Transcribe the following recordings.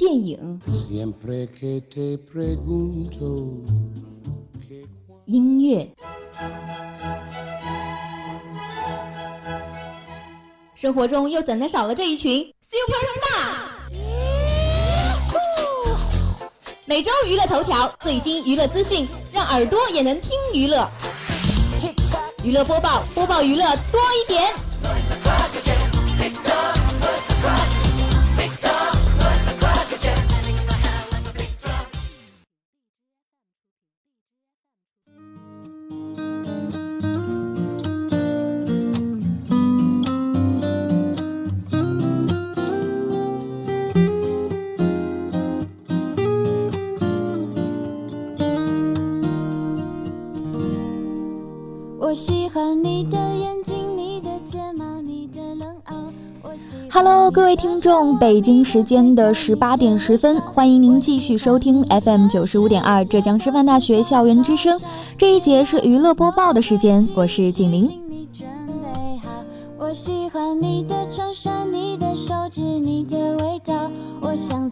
电影、音乐。生活中又怎能少了这一群 super star？每周娱乐头条，最新娱乐资讯，让耳朵也能听娱乐。娱乐播报，播报娱乐多一点。Hello，各位听众，北京时间的十八点十分，欢迎您继续收听 FM 九十五点二浙江师范大学校园之声。这一节是娱乐播报的时间，我是景玲。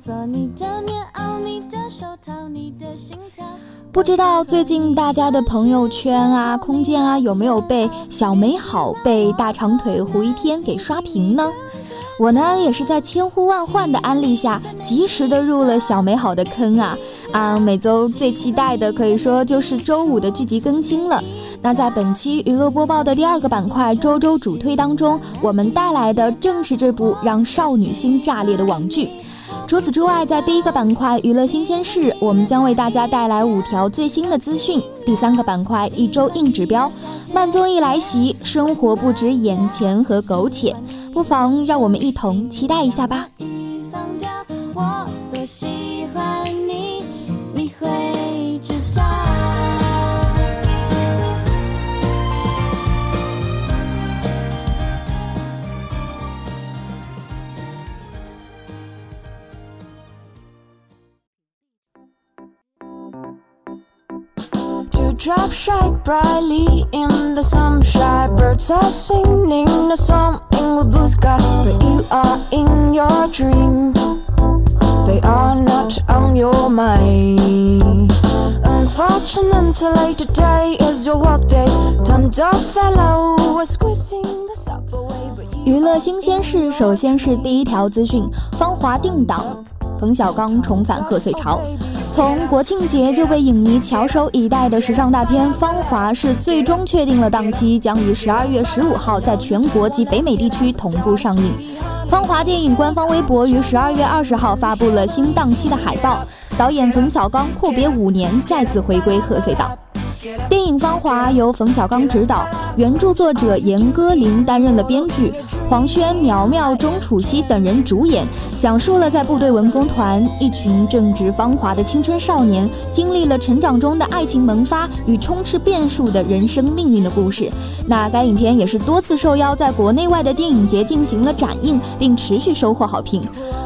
索你的棉袄、你的手套、你的心跳不知道最近大家的朋友圈啊、空间啊，有没有被小美好、被大长腿胡一天给刷屏呢？我呢也是在千呼万唤的安利下，及时的入了小美好的坑啊啊！每周最期待的可以说就是周五的剧集更新了。那在本期娱乐播报的第二个板块周周主推当中，我们带来的正是这部让少女心炸裂的网剧。除此之外，在第一个板块娱乐新鲜事，我们将为大家带来五条最新的资讯。第三个板块一周硬指标，慢综艺来袭，生活不止眼前和苟且。不妨让我们一同期待一下吧。Drop shine brightly in the sunshine. Birds are singing a song in the blue sky. But you are in your dream, they are not on your mind. Unfortunately, today is your work day. Time to follow, squeezing the subway. 娱乐新鲜事，首先是第一条资讯：芳华定档，冯小刚重返贺岁潮。从国庆节就被影迷翘首以待的时尚大片《芳华》是最终确定了档期，将于十二月十五号在全国及北美地区同步上映。《芳华》电影官方微博于十二月二十号发布了新档期的海报，导演冯小刚阔别五年再次回归贺岁档。影《芳华》由冯小刚执导，原著作者严歌苓担任了编剧。黄轩、苗苗、钟楚曦等人主演，讲述了在部队文工团一群正值芳华的青春少年，经历了成长中的爱情萌发与充斥变数的人生命运的故事。那该影片也是多次受邀在国内外的电影节进行了展映，并持续收获好评。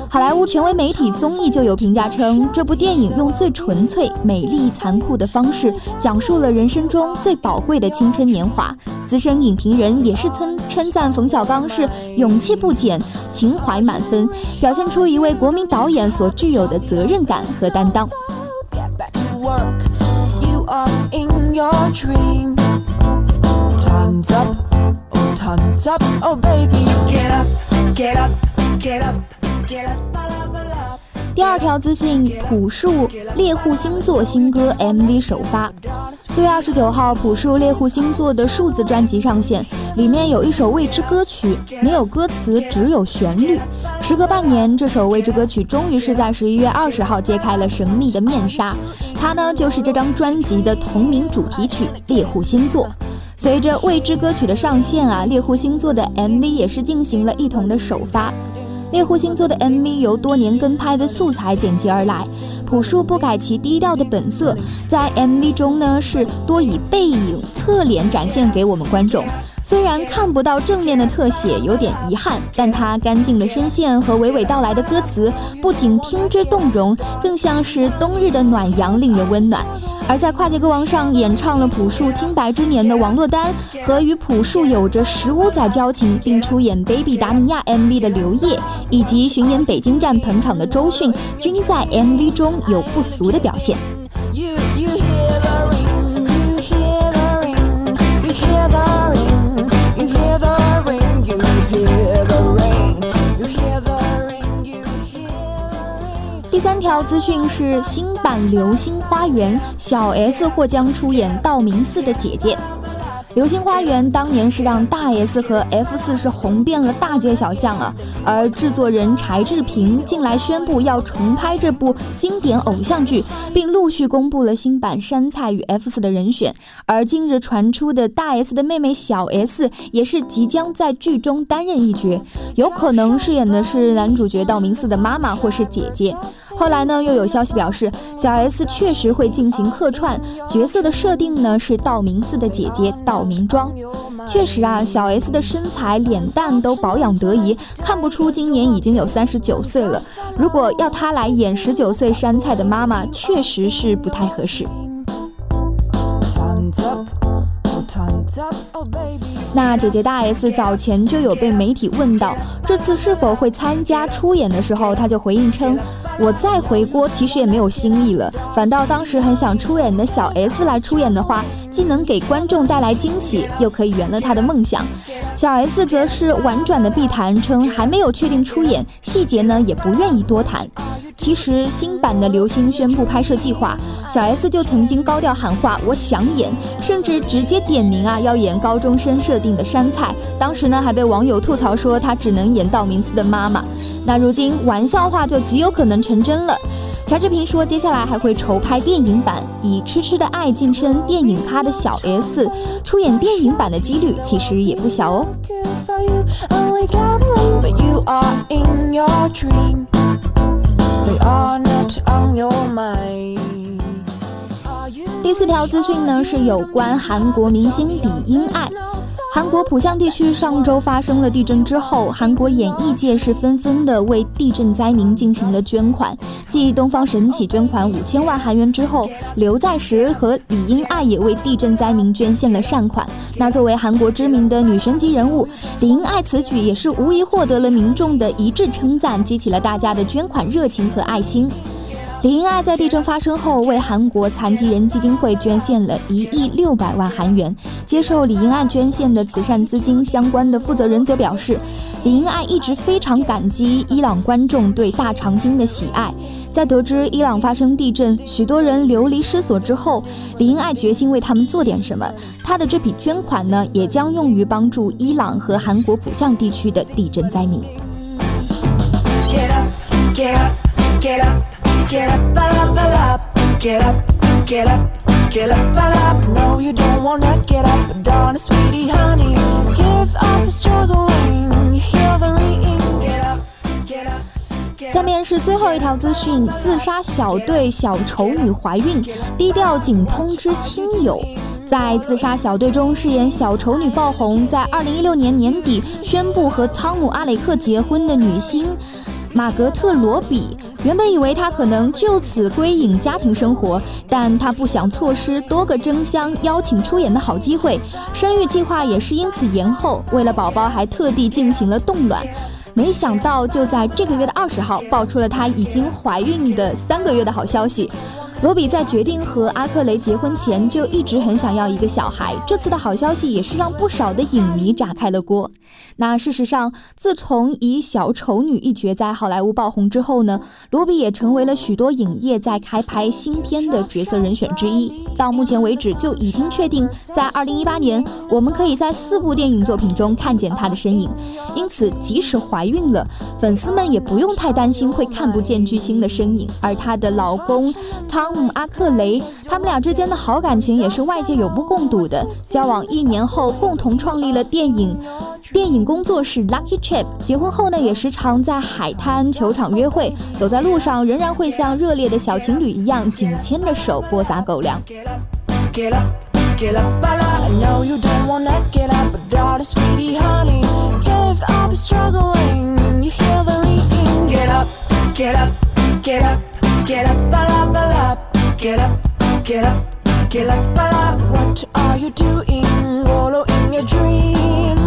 好莱坞权威媒体综艺就有评价称，这部电影用最纯粹、美丽、残酷的方式，讲述了人生中最宝贵的青春年华。资深影评人也是称称赞冯小刚是勇气不减、情怀满分，表现出一位国民导演所具有的责任感和担当。第二条资讯：朴树猎户星座新歌 MV 首发。四月二十九号，朴树猎户星座的数字专辑上线，里面有一首未知歌曲，没有歌词，只有旋律。时隔半年，这首未知歌曲终于是在十一月二十号揭开了神秘的面纱，它呢就是这张专辑的同名主题曲《猎户星座》。随着未知歌曲的上线啊，猎户星座的 MV 也是进行了一同的首发。猎户星座的 MV 由多年跟拍的素材剪辑而来，朴树不改其低调的本色，在 MV 中呢是多以背影、侧脸展现给我们观众。虽然看不到正面的特写，有点遗憾，但他干净的声线和娓娓道来的歌词，不仅听之动容，更像是冬日的暖阳，令人温暖。而在跨界歌王上演唱了朴树清白之年的王珞丹和与朴树有着十五载交情并出演 Baby 达尼亚 MV 的刘烨，以及巡演北京站捧场的周迅，均在 MV 中有不俗的表现。条资讯是新版《流星花园》，小 S 或将出演道明寺的姐姐。《流星花园》当年是让大 S 和 F 四是红遍了大街小巷啊，而制作人柴智屏近来宣布要重拍这部经典偶像剧，并陆续公布了新版杉菜与 F 四的人选。而近日传出的大 S 的妹妹小 S 也是即将在剧中担任一角，有可能饰演的是男主角道明寺的妈妈或是姐姐。后来呢，又有消息表示，小 S 确实会进行客串，角色的设定呢是道明寺的姐姐道明庄。确实啊，小 S 的身材、脸蛋都保养得宜，看不出今年已经有三十九岁了。如果要她来演十九岁山菜的妈妈，确实是不太合适。那姐姐大 S 早前就有被媒体问到这次是否会参加出演的时候，她就回应称：“我再回锅其实也没有新意了，反倒当时很想出演的小 S 来出演的话，既能给观众带来惊喜，又可以圆了他的梦想。”小 S 则是婉转的避谈，称还没有确定出演，细节呢也不愿意多谈。其实新版的《流星》宣布拍摄计划，小 S 就曾经高调喊话：“我想演”，甚至直接点名啊要演高中生设定的杉菜。当时呢还被网友吐槽说她只能演道明寺的妈妈。那如今玩笑话就极有可能成真了。柴智屏说，接下来还会筹拍电影版，以《痴痴的爱》晋升电影咖的小 S 出演电影版的几率其实也不小哦。第四条资讯呢，是有关韩国明星李英爱。韩国浦项地区上周发生了地震之后，韩国演艺界是纷纷的为地震灾民进行了捐款。继东方神起捐款五千万韩元之后，刘在石和李英爱也为地震灾民捐献了善款。那作为韩国知名的女神级人物，李英爱此举也是无疑获得了民众的一致称赞，激起了大家的捐款热情和爱心。李英爱在地震发生后，为韩国残疾人基金会捐献了一亿六百万韩元。接受李英爱捐献的慈善资金相关的负责人则表示，李英爱一直非常感激伊朗观众对大长今的喜爱。在得知伊朗发生地震，许多人流离失所之后，李英爱决心为他们做点什么。他的这笔捐款呢，也将用于帮助伊朗和韩国浦项地区的地震灾民。Get up, up, up, get up, get up, get up, get up. No, you don't wanna get up, darling, sweetie, honey. Give up struggling, you hear the ringing. Get up, get up. 下面是最后一条资讯：自杀小队小丑女怀孕，低调仅通知亲友。在自杀小队中饰演小丑女爆红，在二零一六年年底宣布和汤姆·阿雷克结婚的女星玛格特·罗比。原本以为她可能就此归隐家庭生活，但她不想错失多个争相邀请出演的好机会，生育计划也是因此延后。为了宝宝，还特地进行了冻卵。没想到就在这个月的二十号，爆出了她已经怀孕的三个月的好消息。罗比在决定和阿克雷结婚前就一直很想要一个小孩，这次的好消息也是让不少的影迷炸开了锅。那事实上，自从以小丑女一角在好莱坞爆红之后呢，罗比也成为了许多影业在开拍新片的角色人选之一。到目前为止，就已经确定在二零一八年，我们可以在四部电影作品中看见她的身影。因此，即使怀孕了，粉丝们也不用太担心会看不见巨星的身影。而她的老公汤。阿克雷，他们俩之间的好感情也是外界有目共睹的。交往一年后，共同创立了电影电影工作室 Lucky Trip。结婚后呢，也时常在海滩、球场约会，走在路上仍然会像热烈的小情侣一样紧牵着手，播撒狗粮。Get up, get up. get up, Get up, balap, balap. Get up, get up, get up, balap. What are you doing? Following your dream.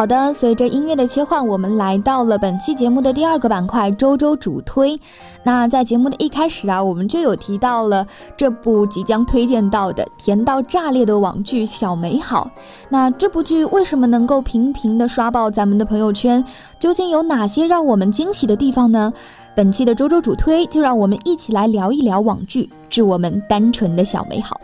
好的，随着音乐的切换，我们来到了本期节目的第二个板块——周周主推。那在节目的一开始啊，我们就有提到了这部即将推荐到的甜到炸裂的网剧《小美好》。那这部剧为什么能够频频的刷爆咱们的朋友圈？究竟有哪些让我们惊喜的地方呢？本期的周周主推，就让我们一起来聊一聊网剧，致我们单纯的小美好。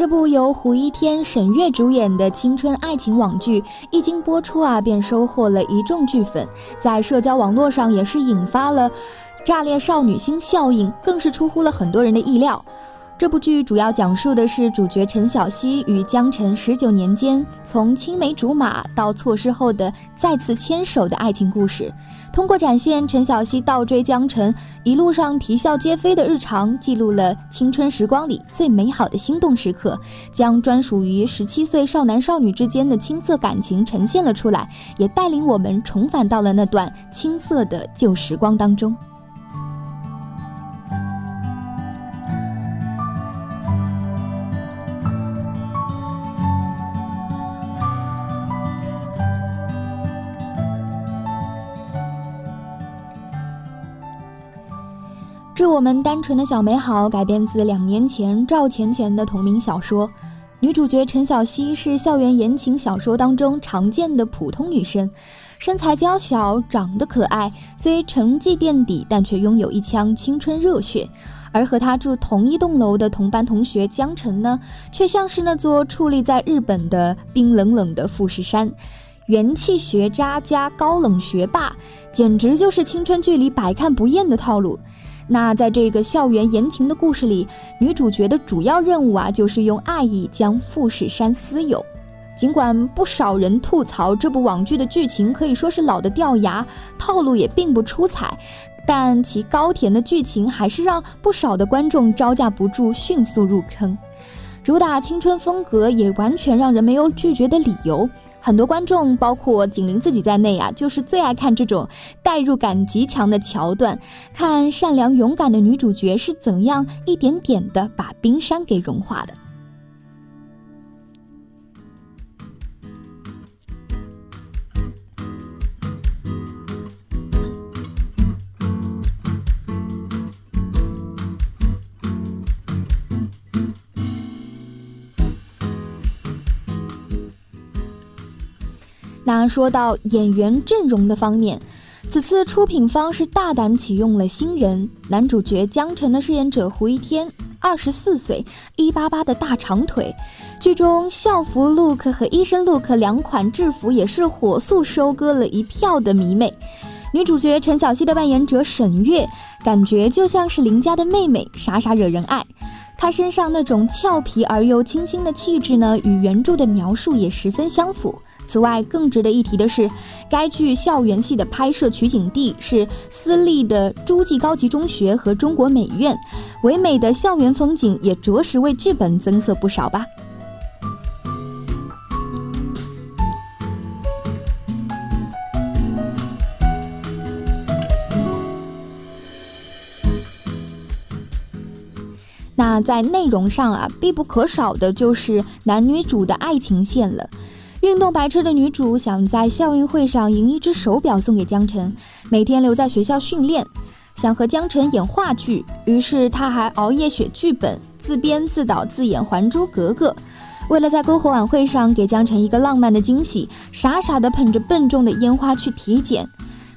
这部由胡一天、沈月主演的青春爱情网剧，一经播出啊，便收获了一众剧粉，在社交网络上也是引发了炸裂少女心效应，更是出乎了很多人的意料。这部剧主要讲述的是主角陈小希与江辰十九年间从青梅竹马到错失后的再次牵手的爱情故事。通过展现陈小希倒追江辰一路上啼笑皆非的日常，记录了青春时光里最美好的心动时刻，将专属于十七岁少男少女之间的青涩感情呈现了出来，也带领我们重返到了那段青涩的旧时光当中。致我们单纯的小美好改编自两年前赵钱钱的同名小说，女主角陈小希是校园言情小说当中常见的普通女生，身材娇小，长得可爱，虽成绩垫底，但却拥有一腔青春热血。而和她住同一栋楼的同班同学江辰呢，却像是那座矗立在日本的冰冷冷的富士山，元气学渣加高冷学霸，简直就是青春剧里百看不厌的套路。那在这个校园言情的故事里，女主角的主要任务啊，就是用爱意将富士山私有。尽管不少人吐槽这部网剧的剧情可以说是老的掉牙，套路也并不出彩，但其高甜的剧情还是让不少的观众招架不住，迅速入坑。主打青春风格，也完全让人没有拒绝的理由。很多观众，包括景林自己在内啊，就是最爱看这种代入感极强的桥段，看善良勇敢的女主角是怎样一点点的把冰山给融化的。那说到演员阵容的方面，此次出品方是大胆启用了新人。男主角江辰的饰演者胡一天，二十四岁，一八八的大长腿。剧中校服 look 和医生 look 两款制服也是火速收割了一票的迷妹。女主角陈小希的扮演者沈月，感觉就像是邻家的妹妹，傻傻惹人爱。她身上那种俏皮而又清新的气质呢，与原著的描述也十分相符。此外，更值得一提的是，该剧校园戏的拍摄取景地是私立的诸暨高级中学和中国美院，唯美的校园风景也着实为剧本增色不少吧。那在内容上啊，必不可少的就是男女主的爱情线了。运动白痴的女主想在校运会上赢一只手表送给江辰，每天留在学校训练，想和江辰演话剧，于是她还熬夜写剧本，自编自导自演《还珠格格》。为了在篝火晚会上给江辰一个浪漫的惊喜，傻傻的捧着笨重的烟花去体检。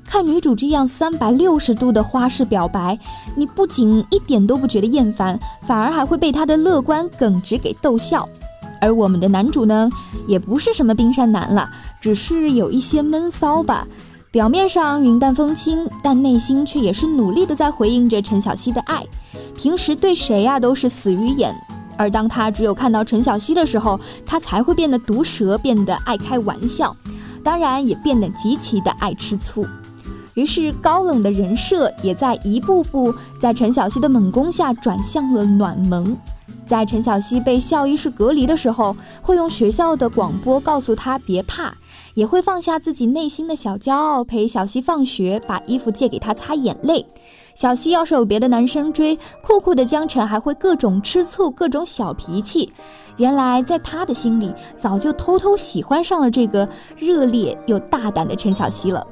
看女主这样三百六十度的花式表白，你不仅一点都不觉得厌烦，反而还会被她的乐观耿直给逗笑。而我们的男主呢，也不是什么冰山男了，只是有一些闷骚吧。表面上云淡风轻，但内心却也是努力的在回应着陈小希的爱。平时对谁呀都是死鱼眼，而当他只有看到陈小希的时候，他才会变得毒舌，变得爱开玩笑，当然也变得极其的爱吃醋。于是，高冷的人设也在一步步在陈小希的猛攻下转向了暖萌。在陈小希被校医室隔离的时候，会用学校的广播告诉他别怕，也会放下自己内心的小骄傲，陪小希放学，把衣服借给他擦眼泪。小希要是有别的男生追，酷酷的江辰还会各种吃醋，各种小脾气。原来在他的心里，早就偷偷喜欢上了这个热烈又大胆的陈小希了。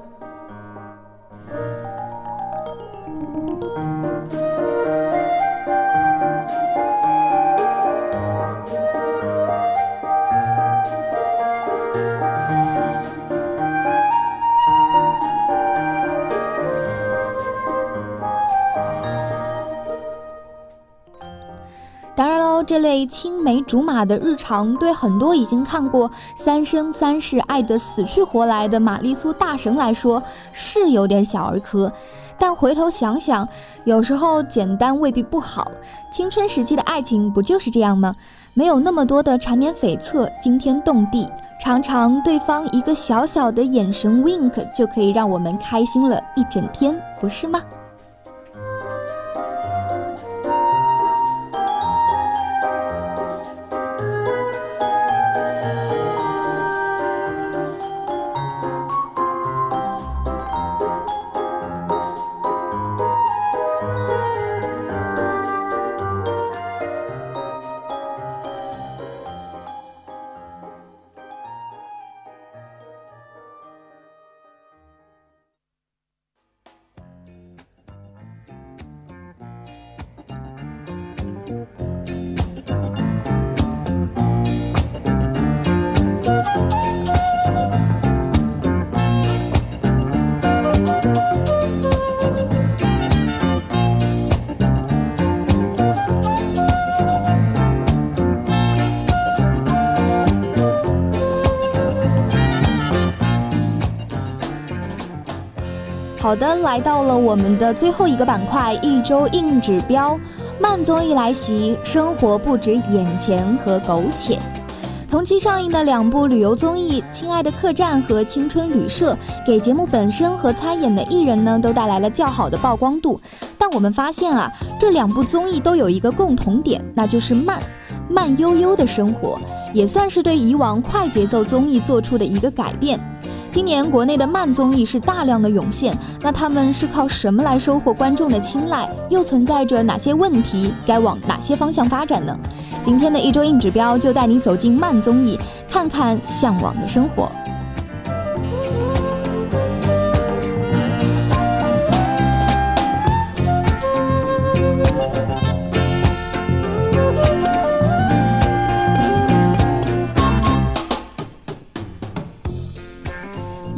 这类青梅竹马的日常，对很多已经看过《三生三世爱得死去活来》的玛丽苏大神来说是有点小儿科。但回头想想，有时候简单未必不好。青春时期的爱情不就是这样吗？没有那么多的缠绵悱恻、惊天动地，常常对方一个小小的眼神 wink 就可以让我们开心了一整天，不是吗？好的，来到了我们的最后一个板块，一周硬指标，慢综艺来袭，生活不止眼前和苟且。同期上映的两部旅游综艺《亲爱的客栈》和《青春旅社》，给节目本身和参演的艺人呢，都带来了较好的曝光度。但我们发现啊，这两部综艺都有一个共同点，那就是慢，慢悠悠的生活，也算是对以往快节奏综艺做出的一个改变。今年国内的慢综艺是大量的涌现，那他们是靠什么来收获观众的青睐？又存在着哪些问题？该往哪些方向发展呢？今天的一周硬指标就带你走进慢综艺，看看向往的生活。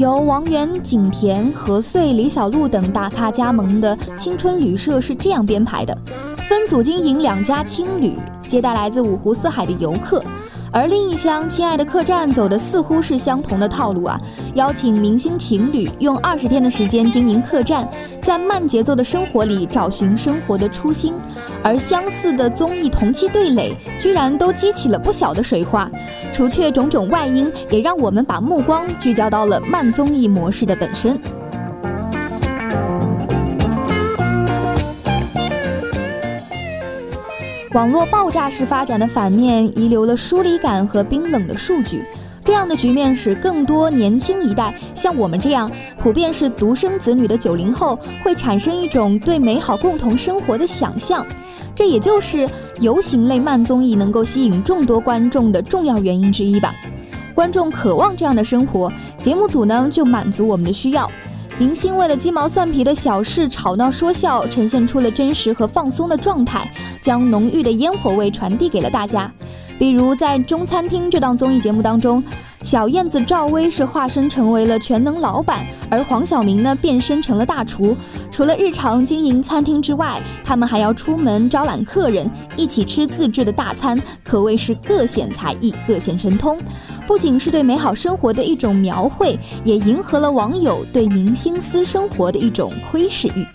由王源、景甜、何穗、李小璐等大咖加盟的青春旅社是这样编排的：分组经营两家青旅，接待来自五湖四海的游客。而另一厢亲爱的客栈走的似乎是相同的套路啊，邀请明星情侣用二十天的时间经营客栈，在慢节奏的生活里找寻生活的初心。而相似的综艺同期对垒，居然都激起了不小的水花。除却种种外因，也让我们把目光聚焦到了慢综艺模式的本身。网络爆炸式发展的反面，遗留了疏离感和冰冷的数据。这样的局面使更多年轻一代，像我们这样普遍是独生子女的九零后，会产生一种对美好共同生活的想象。这也就是游行类慢综艺能够吸引众多观众的重要原因之一吧。观众渴望这样的生活，节目组呢就满足我们的需要。明星为了鸡毛蒜皮的小事吵闹说笑，呈现出了真实和放松的状态，将浓郁的烟火味传递给了大家。比如在《中餐厅》这档综艺节目当中，小燕子赵薇是化身成为了全能老板，而黄晓明呢变身成了大厨。除了日常经营餐厅之外，他们还要出门招揽客人，一起吃自制的大餐，可谓是各显才艺，各显神通。不仅是对美好生活的一种描绘，也迎合了网友对明星私生活的一种窥视欲。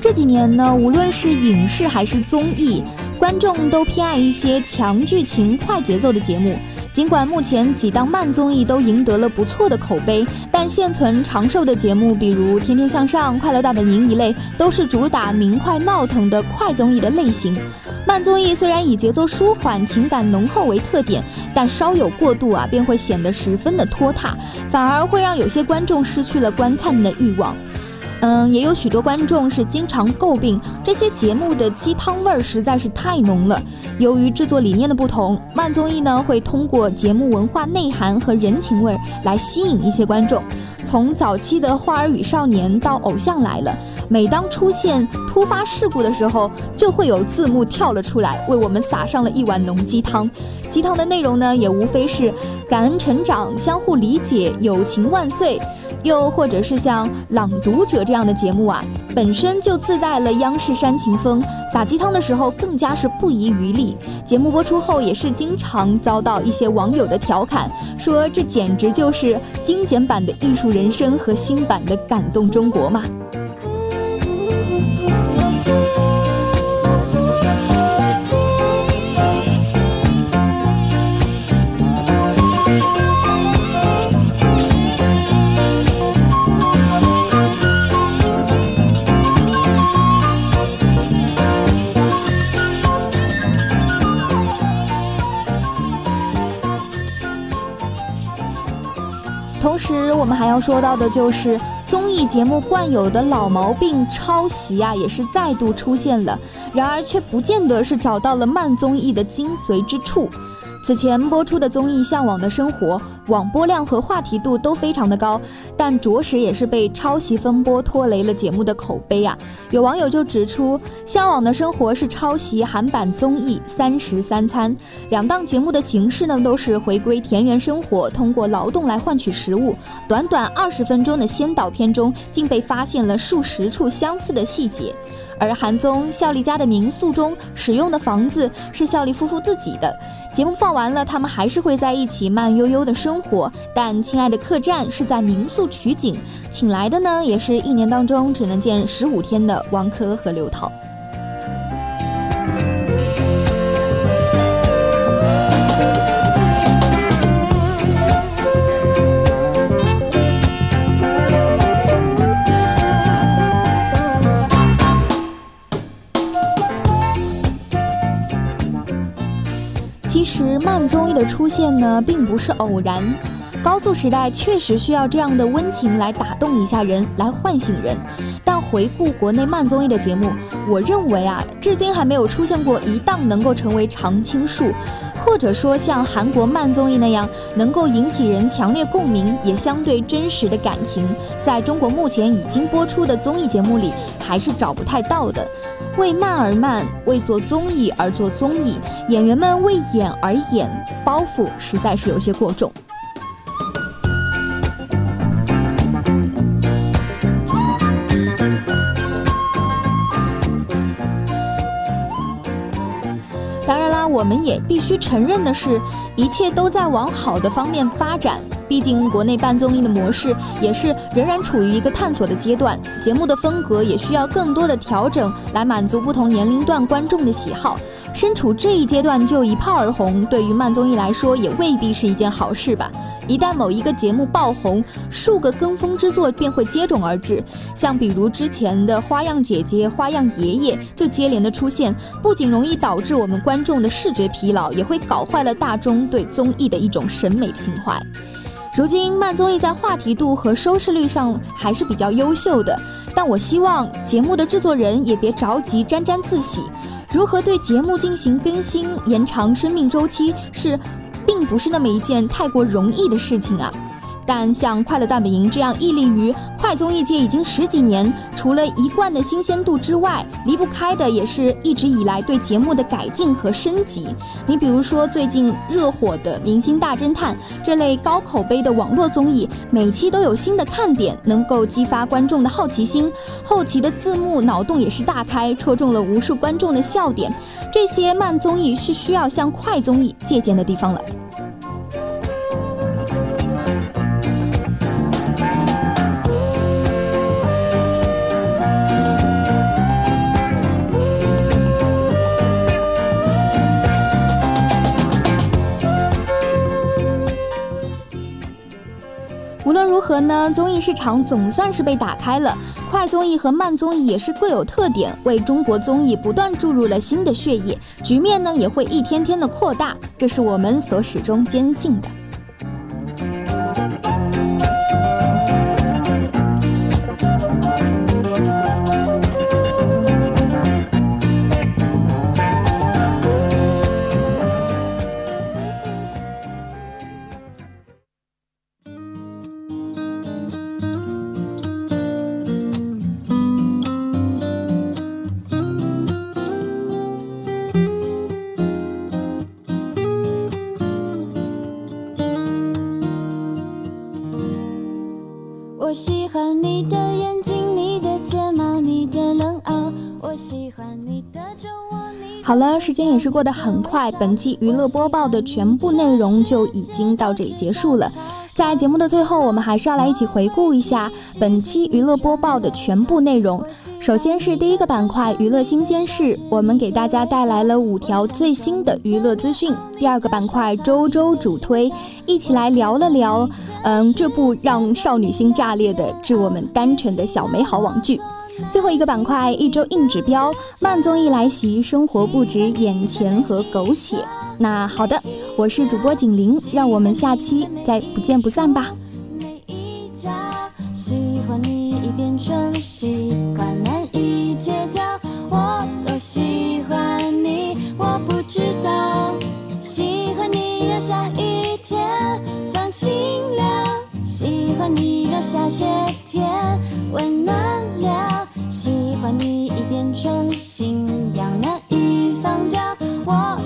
这几年呢，无论是影视还是综艺。观众都偏爱一些强剧情、快节奏的节目。尽管目前几档慢综艺都赢得了不错的口碑，但现存长寿的节目，比如《天天向上》《快乐大本营》一类，都是主打明快闹腾的快综艺的类型。慢综艺虽然以节奏舒缓、情感浓厚为特点，但稍有过度啊，便会显得十分的拖沓，反而会让有些观众失去了观看的欲望。嗯，也有许多观众是经常诟病这些节目的鸡汤味儿实在是太浓了。由于制作理念的不同，慢综艺呢会通过节目文化内涵和人情味儿来吸引一些观众。从早期的《花儿与少年》到《偶像来了》，每当出现突发事故的时候，就会有字幕跳了出来，为我们撒上了一碗浓鸡汤。鸡汤的内容呢，也无非是感恩成长、相互理解、友情万岁。又或者是像《朗读者》这样的节目啊，本身就自带了央视煽情风，撒鸡汤的时候更加是不遗余力。节目播出后也是经常遭到一些网友的调侃，说这简直就是精简版的艺术人生和新版的感动中国嘛。我们还要说到的就是综艺节目惯有的老毛病——抄袭啊，也是再度出现了。然而，却不见得是找到了慢综艺的精髓之处。此前播出的综艺《向往的生活》，网播量和话题度都非常的高，但着实也是被抄袭风波拖累了节目的口碑啊！有网友就指出，《向往的生活》是抄袭韩版综艺《三食三餐》，两档节目的形式呢都是回归田园生活，通过劳动来换取食物。短短二十分钟的先导片中，竟被发现了数十处相似的细节。而韩综孝利家的民宿中使用的房子是孝利夫妇自己的。节目放完了，他们还是会在一起慢悠悠的生生活。但亲爱的客栈是在民宿取景，请来的呢，也是一年当中只能见十五天的王珂和刘涛。实慢综艺的出现呢，并不是偶然。高速时代确实需要这样的温情来打动一下人，来唤醒人。但回顾国内慢综艺的节目，我认为啊，至今还没有出现过一档能够成为常青树，或者说像韩国慢综艺那样能够引起人强烈共鸣，也相对真实的感情，在中国目前已经播出的综艺节目里，还是找不太到的。为慢而慢，为做综艺而做综艺，演员们为演而演，包袱实在是有些过重。我们也必须承认的是，一切都在往好的方面发展。毕竟，国内办综艺的模式也是仍然处于一个探索的阶段，节目的风格也需要更多的调整来满足不同年龄段观众的喜好。身处这一阶段就一炮而红，对于慢综艺来说也未必是一件好事吧。一旦某一个节目爆红，数个跟风之作便会接踵而至，像比如之前的《花样姐姐》《花样爷爷》就接连的出现，不仅容易导致我们观众的视觉疲劳，也会搞坏了大众对综艺的一种审美情怀。如今慢综艺在话题度和收视率上还是比较优秀的，但我希望节目的制作人也别着急沾沾自喜。如何对节目进行更新、延长生命周期，是并不是那么一件太过容易的事情啊。但像《快乐大本营》这样屹立于快综艺界已经十几年，除了一贯的新鲜度之外，离不开的也是一直以来对节目的改进和升级。你比如说最近热火的《明星大侦探》这类高口碑的网络综艺，每期都有新的看点，能够激发观众的好奇心。后期的字幕脑洞也是大开，戳中了无数观众的笑点。这些慢综艺是需要向快综艺借鉴的地方了。呢？综艺市场总算是被打开了，快综艺和慢综艺也是各有特点，为中国综艺不断注入了新的血液，局面呢也会一天天的扩大，这是我们所始终坚信的。时间也是过得很快，本期娱乐播报的全部内容就已经到这里结束了。在节目的最后，我们还是要来一起回顾一下本期娱乐播报的全部内容。首先是第一个板块娱乐新鲜事，我们给大家带来了五条最新的娱乐资讯。第二个板块周周主推，一起来聊了聊，嗯，这部让少女心炸裂的致我们单纯的小美好网剧。最后一个板块，一周硬指标，慢综艺来袭，生活不止眼前和狗血。那好的，我是主播景玲，让我们下期再不见不散吧。每一家喜欢你已变成习惯，难以戒掉。我多喜欢你，我不知道。喜欢你让下雨天放晴凉，喜欢你让下雪天温暖。你已变成信仰，难以放掉我。